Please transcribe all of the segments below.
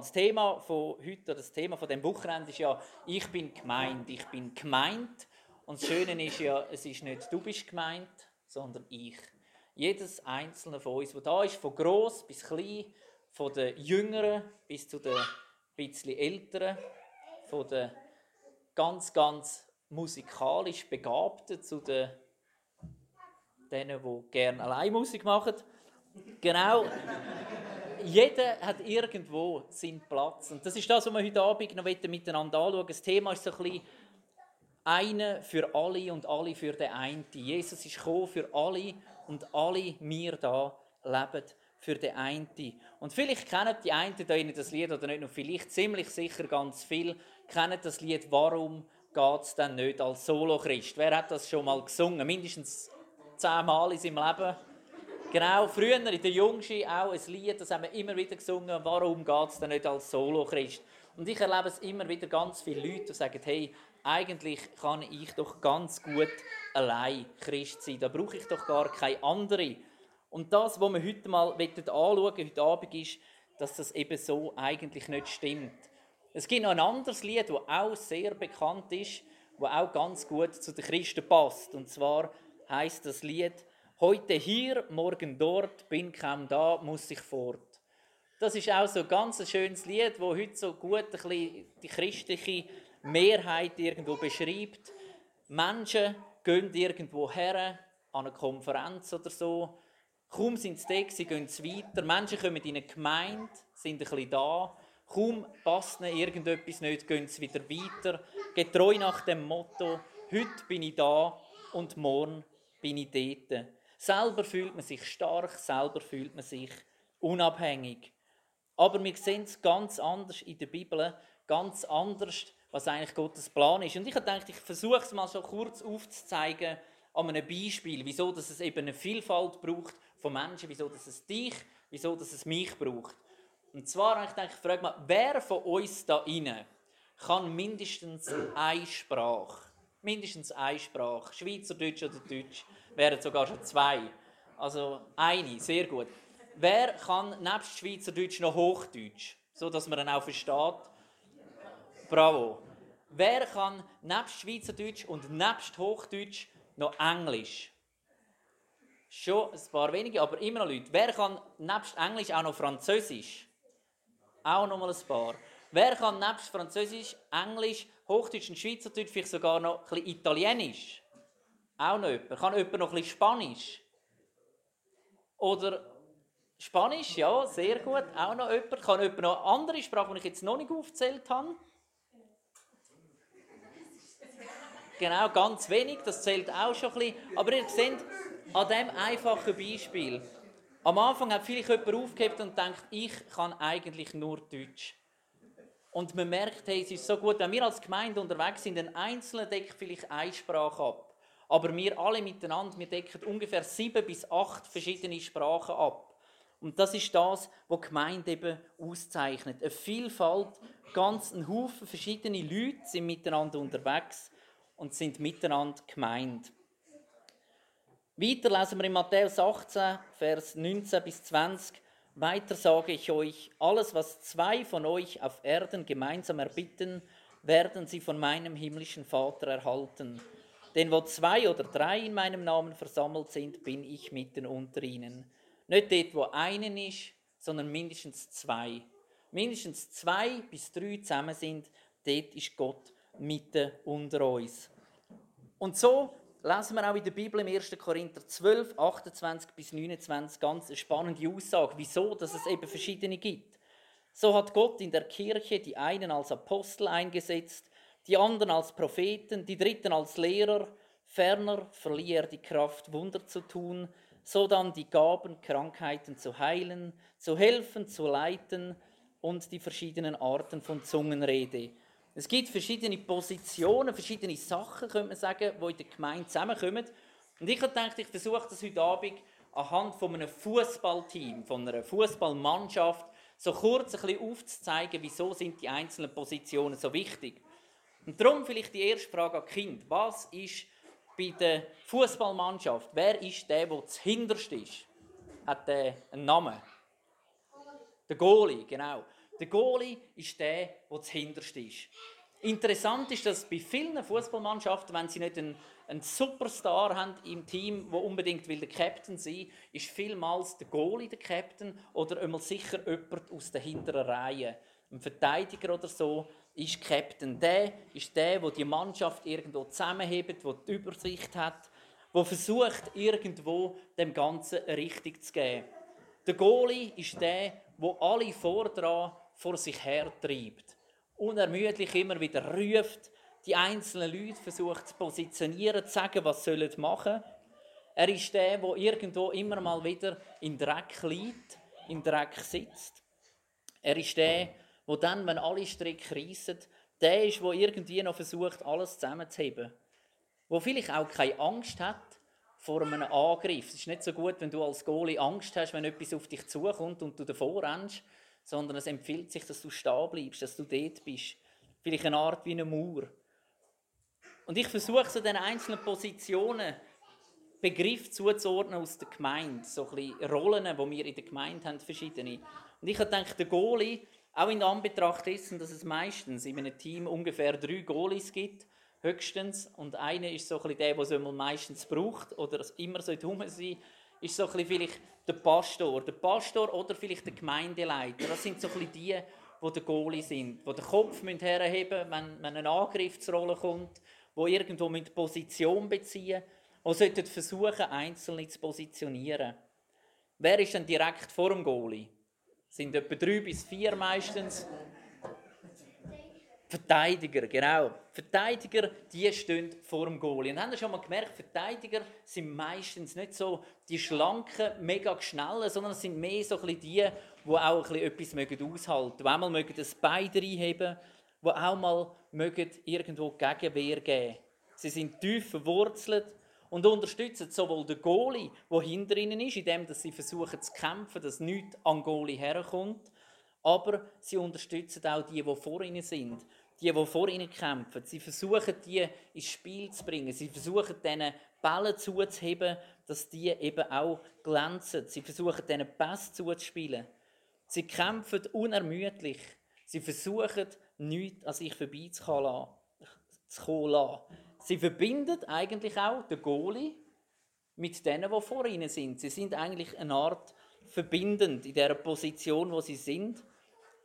Das Thema von heute, oder das Thema von dem Wochenende ist ja, ich bin gemeint, ich bin gemeint. Und das Schöne ist ja, es ist nicht du bist gemeint, sondern ich. Jedes einzelne von uns, der da ist, von groß bis klein, von den Jüngeren bis zu den bisschen Älteren, von den ganz, ganz musikalisch Begabten zu den denen, die gerne allein Musik machen. Genau. Jeder hat irgendwo seinen Platz. Und das ist das, was wir heute Abend noch miteinander anschauen Das Thema ist so ein bisschen eine für alle und alle für den einen. Jesus ist gekommen für alle und alle wir da leben für den einen. Und vielleicht kennen die einen da das Lied oder nicht nur vielleicht, ziemlich sicher ganz viel, kennen das Lied «Warum geht es denn nicht als Solo-Christ?» Wer hat das schon mal gesungen? Mindestens zehnmal in seinem Leben. Genau, früher in der Jungschi auch ein Lied, das haben wir immer wieder gesungen. Warum geht es denn nicht als Solo-Christ? Und ich erlebe es immer wieder ganz viele Leute, die sagen, hey, eigentlich kann ich doch ganz gut allein Christ sein. Da brauche ich doch gar keine andere. Und das, was wir heute mal anschauen heute Abend, ist, dass das eben so eigentlich nicht stimmt. Es gibt noch ein anderes Lied, das auch sehr bekannt ist, das auch ganz gut zu den Christen passt. Und zwar heißt das Lied Heute hier, morgen dort, bin kaum da, muss ich fort. Das ist auch so ein ganz schönes Lied, wo heute so gut ein bisschen die christliche Mehrheit irgendwo beschreibt. Menschen gehen irgendwo her, an eine Konferenz oder so. Kaum sind sie da, sie gehen weiter. Menschen kommen in eine Gemeinde, sind ein bisschen da. Kaum passt ihnen irgendetwas nicht, gehen sie wieder weiter. Getreu nach dem Motto, heute bin ich da und morgen bin ich dort. Selber fühlt man sich stark, selber fühlt man sich unabhängig. Aber wir sehen es ganz anders in der Bibel, ganz anders, was eigentlich Gottes Plan ist. Und ich gedacht, ich versuche es mal so kurz aufzuzeigen an einem Beispiel, wieso dass es eben eine Vielfalt braucht von Menschen, wieso dass es dich, wieso dass es mich braucht. Und zwar ich gedacht, ich frage mal, wer von uns da inne kann mindestens eine Sprache? Mindestens eine Sprache. Schweizerdeutsch oder Deutsch. Wären sogar schon zwei. Also eine, sehr gut. Wer kann nebst Schweizerdeutsch noch Hochdeutsch? So dass man dann auch versteht. Bravo. Wer kann nebst Schweizerdeutsch und nebst Hochdeutsch noch Englisch? Schon ein paar wenige, aber immer noch Leute. Wer kann nebst Englisch auch noch Französisch? Auch noch mal ein paar. Wer kann nebst Französisch, Englisch, Hochdeutsch und Schweizerdeutsch vielleicht sogar noch ein bisschen Italienisch? Auch noch jemand. Kann jemand noch ein bisschen Spanisch? Oder Spanisch, ja, sehr gut. Auch noch jemand. Kann jemand noch andere Sprachen, die ich jetzt noch nicht aufgezählt habe? Genau, ganz wenig, das zählt auch schon ein bisschen. Aber ihr seht, an diesem einfachen Beispiel, am Anfang hat vielleicht jemand aufgehebt und denkt, ich kann eigentlich nur Deutsch. Und man merkt, hey, es ist so gut, wenn wir als Gemeinde unterwegs sind, ein Einzelner deckt vielleicht eine Sprache ab. Aber wir alle miteinander, wir decken ungefähr sieben bis acht verschiedene Sprachen ab. Und das ist das, was die Gemeinde eben auszeichnet. Eine Vielfalt, ganz ein Haufen verschiedene Leute sind miteinander unterwegs und sind miteinander gemeint. Weiter lesen wir in Matthäus 18, Vers 19 bis 20. Weiter sage ich euch, alles, was zwei von euch auf Erden gemeinsam erbitten, werden sie von meinem himmlischen Vater erhalten. Denn wo zwei oder drei in meinem Namen versammelt sind, bin ich mitten unter ihnen. Nicht dort, wo einen ist, sondern mindestens zwei. Mindestens zwei bis drei zusammen sind, dort ist Gott mitten unter uns. Und so lesen wir auch in der Bibel im 1. Korinther 12, 28 bis 29 ganz eine spannende Aussage, wieso dass es eben verschiedene gibt. So hat Gott in der Kirche die einen als Apostel eingesetzt, die anderen als Propheten, die dritten als Lehrer, ferner verlieh er die Kraft, Wunder zu tun, so dann die Gaben, Krankheiten zu heilen, zu helfen, zu leiten und die verschiedenen Arten von Zungenrede. Es gibt verschiedene Positionen, verschiedene Sachen, könnte man sagen, die in der Gemeinde zusammenkommen. Und ich habe gedacht, ich versuche das heute Abend anhand von einem Fußballteam, von einer Fußballmannschaft, so kurz ein bisschen aufzuzeigen, wieso sind die einzelnen Positionen so wichtig. Und darum vielleicht die erste Frage an Kind: Was ist bei der Fußballmannschaft? Wer ist der, der das Hinterste ist? Hat der einen Namen? Der Goalie, genau. Der Goalie ist der, der zuhinterst ist. Interessant ist, dass bei vielen Fußballmannschaften, wenn sie nicht einen, einen, Superstar haben im Team, der unbedingt will der Captain sein will, ist vielmals der Goalie der Captain oder einmal sicher jemand aus der hinteren Reihe. Ein Verteidiger oder so ist Captain. Der ist der, der die Mannschaft irgendwo zusammenhebt, der die Übersicht hat, der versucht, irgendwo dem Ganzen eine Richtung zu geben. Der Goalie ist der, der alle vordran vor sich her treibt unermüdlich immer wieder ruft, die einzelnen Leute versucht zu positionieren, zu sagen, was sie machen sollen. Er ist der, der irgendwo immer mal wieder im Dreck liegt, im Dreck sitzt. Er ist der, der dann, wenn alle Stricke reissen, der ist, der irgendwie noch versucht, alles zusammenzuheben. Der vielleicht auch keine Angst hat vor einem Angriff. Es ist nicht so gut, wenn du als Goalie Angst hast, wenn etwas auf dich zukommt und du davor rennst, sondern es empfiehlt sich, dass du stehen bleibst, dass du dort bist. Vielleicht eine Art wie eine Mauer. Und ich versuche so den einzelnen Positionen Begriff zuzuordnen aus der Gemeinde. So ein bisschen Rollen, die wir in der Gemeinde haben, verschiedene. Und ich habe gedacht, der Goalie, auch in Anbetracht dessen, dass es meistens in einem Team ungefähr drei Goalies gibt, höchstens, und einer ist so ein der, der es meistens braucht oder immer so herum sein ist so ein vielleicht der Pastor. Der Pastor oder vielleicht der Gemeindeleiter. Das sind so ein die, die der Goalie sind, die den Kopf herheben müssen, wenn, wenn eine Angriffsrolle kommt, die irgendwo mit Position beziehen und sollten versuchen, Einzelne zu positionieren. Wer ist denn direkt vor dem Goalie? Sind etwa drei bis vier meistens. Verteidiger, genau. Verteidiger, die stehen vor dem Goalie. Und haben Sie schon mal gemerkt, Verteidiger sind meistens nicht so die schlanken, mega schnellen, sondern es sind mehr so die, die auch etwas aushalten mögen. Die auch mal das Bein reinheben die auch mal irgendwo Gegenwehr geben Sie sind tief verwurzelt und unterstützen sowohl den Goalie, der hinter ihnen ist, indem sie versuchen zu kämpfen, dass nichts an Goalie herkommt, aber sie unterstützen auch die, die vor ihnen sind die, die vor ihnen kämpfen. Sie versuchen, die ins Spiel zu bringen. Sie versuchen, diesen Bällen zuzuheben, dass die eben auch glänzen. Sie versuchen, diesen Pass zuzuspielen. Sie kämpfen unermüdlich. Sie versuchen, nichts an sich vorbeizukommen lassen. Sie verbinden eigentlich auch den Goalie mit denen, die vor ihnen sind. Sie sind eigentlich eine Art verbindend in der Position, wo sie sind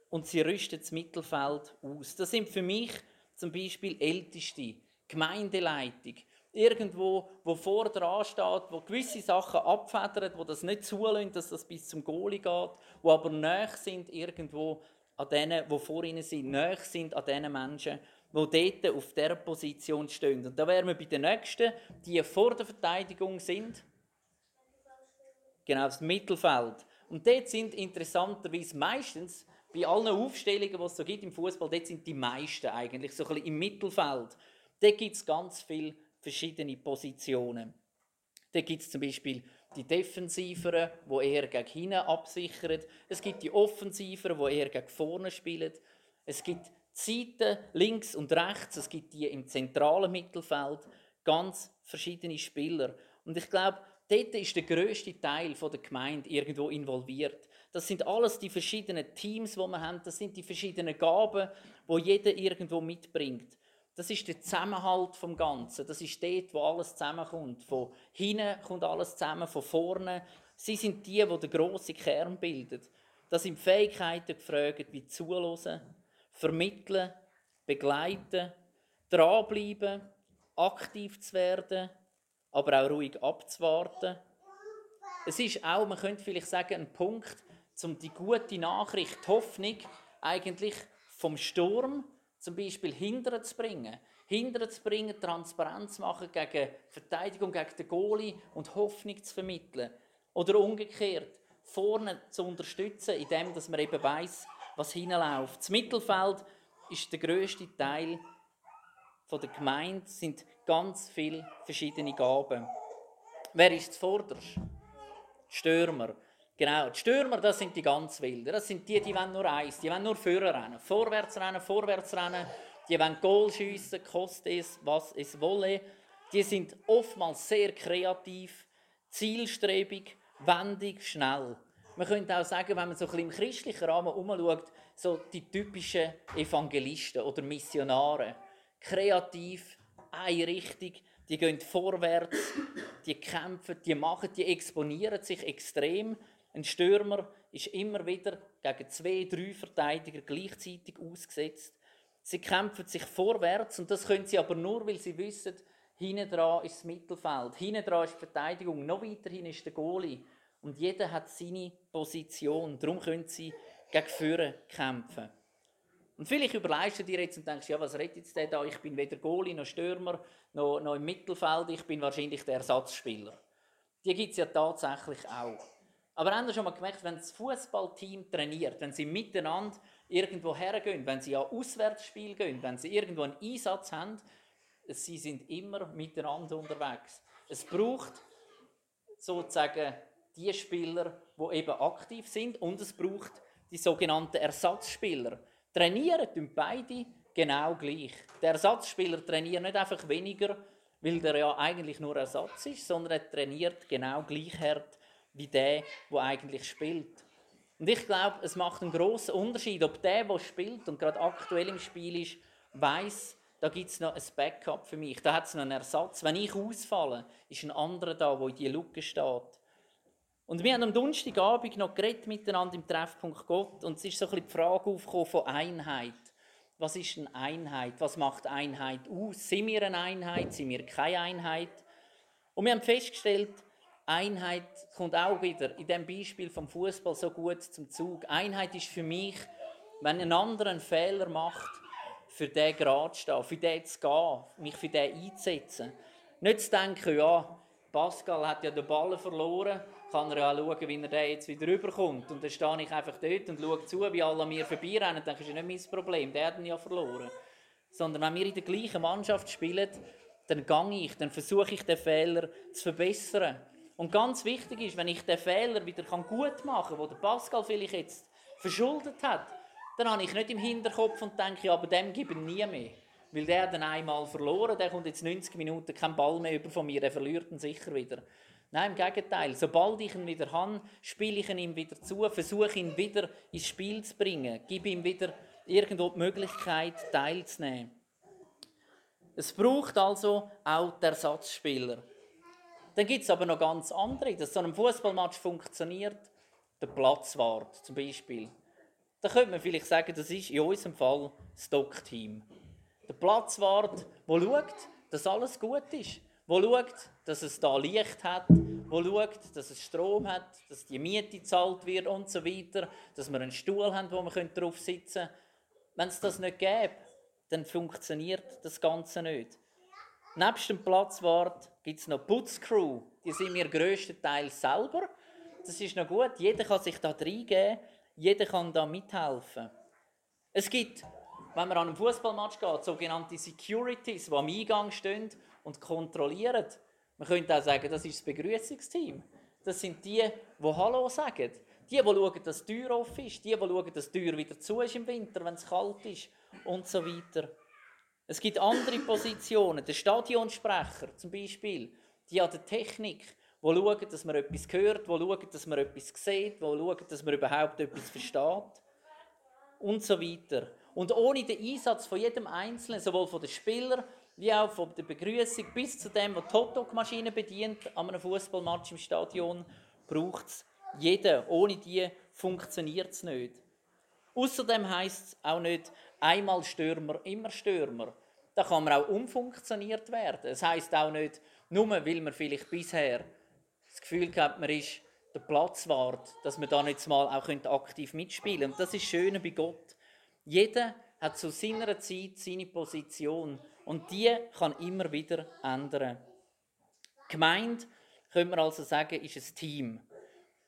und sie rüsten das Mittelfeld aus. Das sind für mich zum Beispiel Älteste, Gemeindeleitung, irgendwo, wo vor dran steht, wo gewisse Sachen abfedert, wo das nicht zulässt, dass das bis zum Goalie geht, wo aber näher sind irgendwo an denen, die vor ihnen sind, näher sind an diesen Menschen, die dort auf dieser Position stehen. Und da wären wir bei den Nächsten, die vor der Verteidigung sind. Genau, das Mittelfeld. Und dort sind interessanterweise meistens bei allen Aufstellungen, die es so gibt im Fußball, dort sind die meisten eigentlich so ein bisschen im Mittelfeld. Dort gibt es ganz viele verschiedene Positionen. Da gibt es zum Beispiel die Defensiveren, die eher gegen hinten absichern. Es gibt die Offensiveren, die eher gegen vorne spielen. Es gibt Seiten links und rechts. Es gibt die im zentralen Mittelfeld. Ganz verschiedene Spieler. Und ich glaube, dort ist der größte Teil der Gemeinde irgendwo involviert. Das sind alles die verschiedenen Teams, die wir haben. Das sind die verschiedenen Gaben, wo jeder irgendwo mitbringt. Das ist der Zusammenhalt vom Ganzen. Das ist dort, wo alles zusammenkommt. Von hinten kommt alles zusammen, von vorne. Sie sind die, die den grossen Kern bilden. Da sind Fähigkeiten gefragt, wie zuhören, vermitteln, begleiten, dranbleiben, aktiv zu werden, aber auch ruhig abzuwarten. Es ist auch, man könnte vielleicht sagen, ein Punkt, um die gute Nachricht, die Hoffnung eigentlich vom Sturm zum Beispiel hindern zu bringen. Hindern zu bringen, Transparenz zu machen gegen Verteidigung, gegen den Goalie und Hoffnung zu vermitteln. Oder umgekehrt, vorne zu unterstützen, indem man eben weiss, was hinläuft. Das Mittelfeld ist der grösste Teil der Gemeinde, sind ganz viele verschiedene Gaben. Wer ist zuvorderst? Stürmer. Genau, die Stürmer, das sind die ganz Wilden. Das sind die, die wollen nur eins, die wollen nur Führer rennen. Vorwärts rennen, vorwärts rennen. Die wollen Goal schiessen, koste es, was es wolle. Die sind oftmals sehr kreativ, zielstrebig, wendig, schnell. Man könnte auch sagen, wenn man so ein bisschen im christlichen Rahmen umschaut, so die typischen Evangelisten oder Missionare. Kreativ, eine Richtung, die gehen vorwärts, die kämpfen, die machen, die exponieren sich extrem. Ein Stürmer ist immer wieder gegen zwei, drei Verteidiger gleichzeitig ausgesetzt. Sie kämpfen sich vorwärts und das können sie aber nur, weil sie wissen, hinten dran ist das Mittelfeld, hinten dran ist die Verteidigung, noch weiter hin ist der Goalie. Und jeder hat seine Position. Darum können sie gegen Führer kämpfen. Und vielleicht überlegst du dir jetzt und denkst, ja, was redet jetzt der da? Ich bin weder Goalie noch Stürmer, noch, noch im Mittelfeld, ich bin wahrscheinlich der Ersatzspieler. Die gibt es ja tatsächlich auch. Aber haben Sie schon mal gemerkt, wenn das Fußballteam trainiert, wenn sie miteinander irgendwo hergehen, wenn sie an Auswärtsspiel gehen, wenn sie irgendwo einen Einsatz haben, sie sind immer miteinander unterwegs. Es braucht sozusagen die Spieler, die eben aktiv sind und es braucht die sogenannten Ersatzspieler. Trainieren tun beide genau gleich. Der Ersatzspieler trainiert nicht einfach weniger, weil der ja eigentlich nur Ersatz ist, sondern er trainiert genau gleich hart wie der, der eigentlich spielt. Und ich glaube, es macht einen großen Unterschied, ob der, der spielt und gerade aktuell im Spiel ist, weiß, da gibt es noch ein Backup für mich, da hat es noch einen Ersatz. Wenn ich ausfalle, ist ein anderer da, der in die Lücke steht. Und wir haben am Donnerstagabend noch geredet miteinander im Treffpunkt Gott und es ist so ein die Frage aufgekommen von Einheit. Was ist eine Einheit? Was macht Einheit aus? Sind wir eine Einheit? Sind wir keine Einheit? Und wir haben festgestellt, Einheit kommt auch wieder in dem Beispiel vom Fußball so gut zum Zug. Einheit ist für mich, wenn ein anderer einen Fehler macht, für den gerade stehen, für den zu gehen, mich für den einzusetzen. Nicht zu denken, ja, Pascal hat ja den Ball verloren, kann er ja schauen, wie er den jetzt wieder rüberkommt. Und dann stehe ich einfach dort und schaue zu, wie alle an mir vorbeirennen. Dann ist ja nicht mein Problem, der hat ihn ja verloren. Sondern wenn wir in der gleichen Mannschaft spielen, dann gehe ich, dann versuche ich, den Fehler zu verbessern. Und ganz wichtig ist, wenn ich den Fehler wieder gut machen kann, den Pascal vielleicht jetzt verschuldet hat, dann habe ich nicht im Hinterkopf und denke, aber dem gebe ich nie mehr. Weil der hat dann einmal verloren, der kommt jetzt 90 Minuten keinen Ball mehr über von mir, der verliert ihn sicher wieder. Nein, im Gegenteil. Sobald ich ihn wieder habe, spiele ich ihn ihm wieder zu, versuche ihn wieder ins Spiel zu bringen, gebe ihm wieder irgendwo die Möglichkeit, teilzunehmen. Es braucht also auch den Ersatzspieler. Dann gibt es aber noch ganz andere, dass so ein Fußballmatch funktioniert. Der Platzwart zum Beispiel. Da könnte man vielleicht sagen, das ist in unserem Fall das Doc-Team. Der Platzwart, der schaut, dass alles gut ist. Der schaut, dass es da Licht hat, der schaut, dass es Strom hat, dass die Miete gezahlt wird und so weiter, dass wir einen Stuhl haben, wo wir drauf sitzen können. Wenn es das nicht gäbe, dann funktioniert das Ganze nicht. Nebst dem Platzwart gibt es noch Putzcrew. Die sind wir grösstenteils selber. Das ist noch gut. Jeder kann sich da reingeben. Jeder kann da mithelfen. Es gibt, wenn man an einem Fußballmatch geht, sogenannte Securities, die am Eingang stehen und kontrollieren. Man könnte auch sagen, das ist das Begrüßungsteam. Das sind die, die Hallo sagen. Die, die schauen, dass die Tür offen ist. Die, die schauen, dass die Tür wieder zu ist im Winter, wenn es kalt ist. Und so weiter. Es gibt andere Positionen, der Stadionsprecher zum Beispiel, die an der Technik, wo schauen, dass man etwas hört, wo schauen, dass man etwas sieht, wo schauen, dass man überhaupt etwas versteht und so weiter. Und ohne den Einsatz von jedem Einzelnen, sowohl von den Spielern wie auch von der Begrüßung bis zu dem, der die Hotdog-Maschine bedient an einem Fußballmatch im Stadion, braucht es jeden. Ohne die funktioniert es nicht. Außerdem heisst es auch nicht, einmal Stürmer, immer Stürmer. Da kann man auch umfunktioniert werden. Es heißt auch nicht, nur weil man vielleicht bisher das Gefühl hat, man ist der Platzwart, dass man da jetzt mal auch aktiv mitspielen könnte. Und das ist das Schöne bei Gott. Jeder hat zu seiner Zeit seine Position und die kann immer wieder ändern. Gemeint, könnte man also sagen, ist ein Team.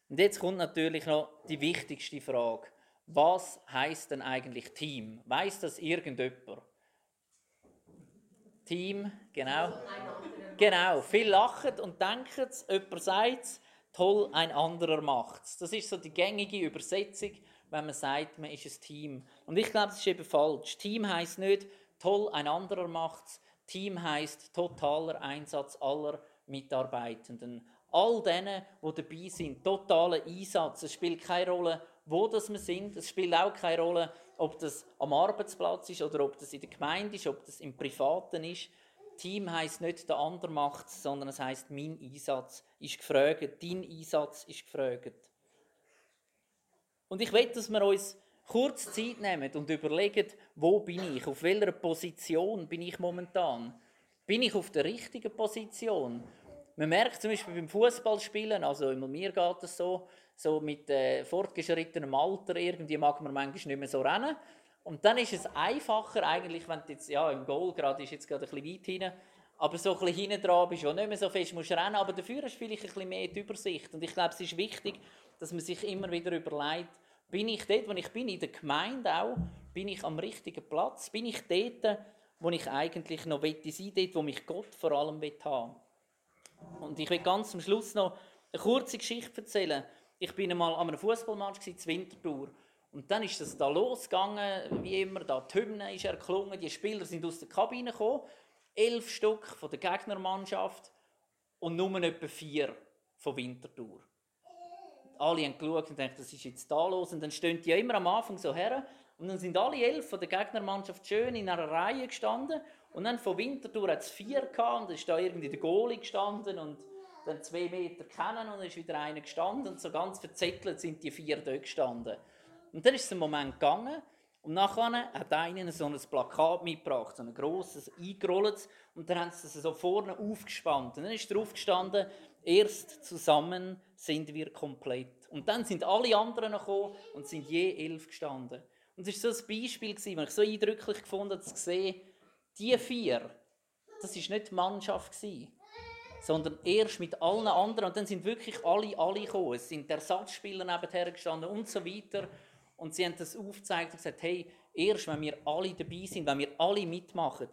Und jetzt kommt natürlich noch die wichtigste Frage was heißt denn eigentlich Team? Weiß das irgendjemand? Team, genau. Genau, viel lachen und denken jemand sagt es, toll, ein anderer macht es. Das ist so die gängige Übersetzung, wenn man sagt, man ist ein Team. Und ich glaube, das ist eben falsch. Team heißt nicht, toll, ein anderer macht es. Team heißt totaler Einsatz aller Mitarbeitenden. All denen, die dabei sind, totaler Einsatz. Es spielt keine Rolle, wo das wir sind. Es spielt auch keine Rolle, ob das am Arbeitsplatz ist oder ob das in der Gemeinde ist, ob das im Privaten ist. Team heißt nicht der andere macht sondern es heißt mein Einsatz ist gefragt, dein Einsatz ist gefragt. Und ich will, dass wir uns kurz Zeit nehmen und überlegen, wo bin ich, auf welcher Position bin ich momentan. Bin ich auf der richtigen Position? Man merkt zum Beispiel beim Fußballspielen, also mir geht es so, so mit äh, fortgeschrittenem Alter, irgendwie mag man manchmal nicht mehr so rennen. Und dann ist es einfacher eigentlich, wenn du jetzt, ja, im Goal gerade ist jetzt gerade ein bisschen weit hinten, aber so ein bisschen hinten dran bist, wo nicht mehr so fest musst rennen, aber dafür hast du vielleicht ein bisschen mehr die Übersicht. Und ich glaube, es ist wichtig, dass man sich immer wieder überlegt, bin ich dort, wo ich bin, in der Gemeinde auch, bin ich am richtigen Platz, bin ich dort, wo ich eigentlich noch sein will, dort, wo mich Gott vor allem haben Und ich will ganz am Schluss noch eine kurze Geschichte erzählen. Ich bin einmal an einem Fußballmatch in Winterthur. Und dann ist es da losgegangen, wie immer, da die Hymne ist erklungen, die Spieler sind aus der Kabine gekommen, elf Stück von der Gegnermannschaft und nur etwa vier von Winterthur. Alle haben geschaut und gedacht, das ist jetzt da los. Und dann stehen die ja immer am Anfang so her. Und dann sind alle elf von der Gegnermannschaft schön in einer Reihe gestanden. Und dann von Winterthur hat es vier gehabt. Und dann ist da irgendwie der Goalie gestanden. Und dann zwei Meter kennen und dann ist wieder einer gestanden und so ganz verzettelt sind die vier dort gestanden. Und dann ist es ein Moment gegangen und nachher hat einer so ein Plakat mitgebracht, so ein grosses, eingerollt und dann haben sie es so vorne aufgespannt und dann ist drauf gestanden, erst zusammen sind wir komplett. Und dann sind alle anderen gekommen und sind je elf gestanden. Und es war so ein Beispiel, das ich so eindrücklich habe, zu sehen, die vier, das war nicht die Mannschaft. Sondern erst mit allen anderen. Und dann sind wirklich alle, alle gekommen. Es sind Ersatzspieler nebenher gestanden und so weiter. Und sie haben das aufgezeigt und gesagt, hey, erst wenn wir alle dabei sind, wenn wir alle mitmachen,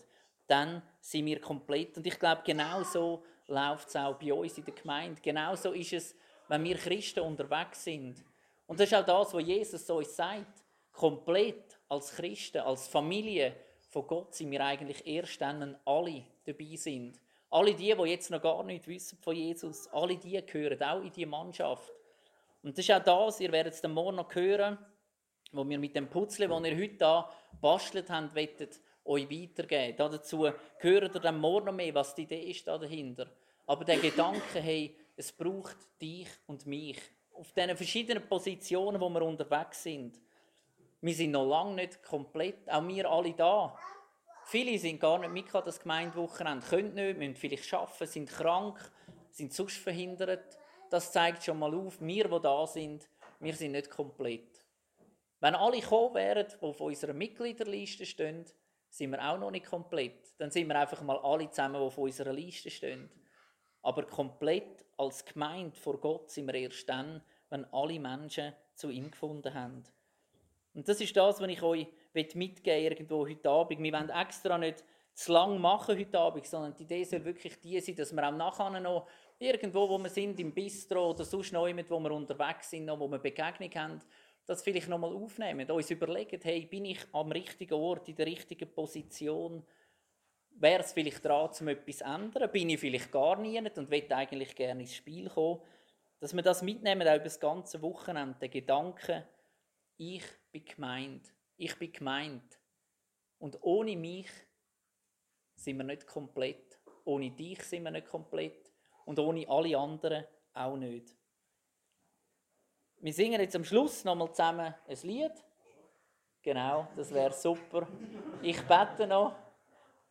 dann sind wir komplett. Und ich glaube, genau so läuft es auch bei uns in der Gemeinde. Genau so ist es, wenn wir Christen unterwegs sind. Und das ist auch das, was Jesus uns sagt. Komplett als Christen, als Familie von Gott sind wir eigentlich erst dann, wenn alle dabei sind. Alle die, die jetzt noch gar nichts wissen von Jesus, alle die gehören auch in die Mannschaft. Und das ist auch das, ihr werdet es dann morgen noch hören, wo wir mit dem Putzle, das ihr heute da bastelt habt, wettet, euch weitergeben. Dazu gehört ihr dann morgen noch mehr, was die Idee ist da dahinter. Aber der Gedanke, hey, es braucht dich und mich. Auf diesen verschiedenen Positionen, wo wir unterwegs sind. Wir sind noch lange nicht komplett, auch wir alle da. Viele sind gar nicht mit das Gemeindewochenende, können nicht, müssen vielleicht arbeiten, sind krank, sind sonst verhindert. Das zeigt schon mal auf, wir, die da sind, wir sind nicht komplett. Wenn alle gekommen wären, die auf unserer Mitgliederliste stehen, sind wir auch noch nicht komplett. Dann sind wir einfach mal alle zusammen, die auf unserer Liste stehen. Aber komplett als Gemeinde vor Gott sind wir erst dann, wenn alle Menschen zu ihm gefunden haben. Und das ist das, was ich euch mitgeben irgendwo heute Abend. Wir wollen extra nicht zu lang machen heute Abend, sondern die Idee soll wirklich die sein, dass wir auch nachher noch irgendwo, wo wir sind, im Bistro oder sonst noch jemand, wo wir unterwegs sind, noch, wo wir Begegnung haben, das vielleicht nochmal aufnehmen, uns überlegen, hey, bin ich am richtigen Ort, in der richtigen Position? Wäre es vielleicht dran, um etwas zu ändern? Bin ich vielleicht gar nicht und will eigentlich gerne ins Spiel kommen? Dass wir das mitnehmen, auch über das ganze Wochenende, den Gedanken, ich bin gemeint ich bin gemeint. Und ohne mich sind wir nicht komplett. Ohne dich sind wir nicht komplett. Und ohne alle anderen auch nicht. Wir singen jetzt am Schluss nochmal zusammen ein Lied. Genau, das wäre super. Ich bete noch.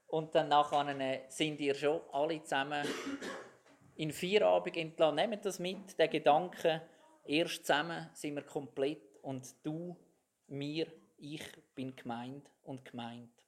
Und dann nachher sind ihr schon alle zusammen in vier Abend entlassen. Nehmt das mit, den Gedanken. Erst zusammen sind wir komplett und du, mir, ich bin gemeint und gemeint.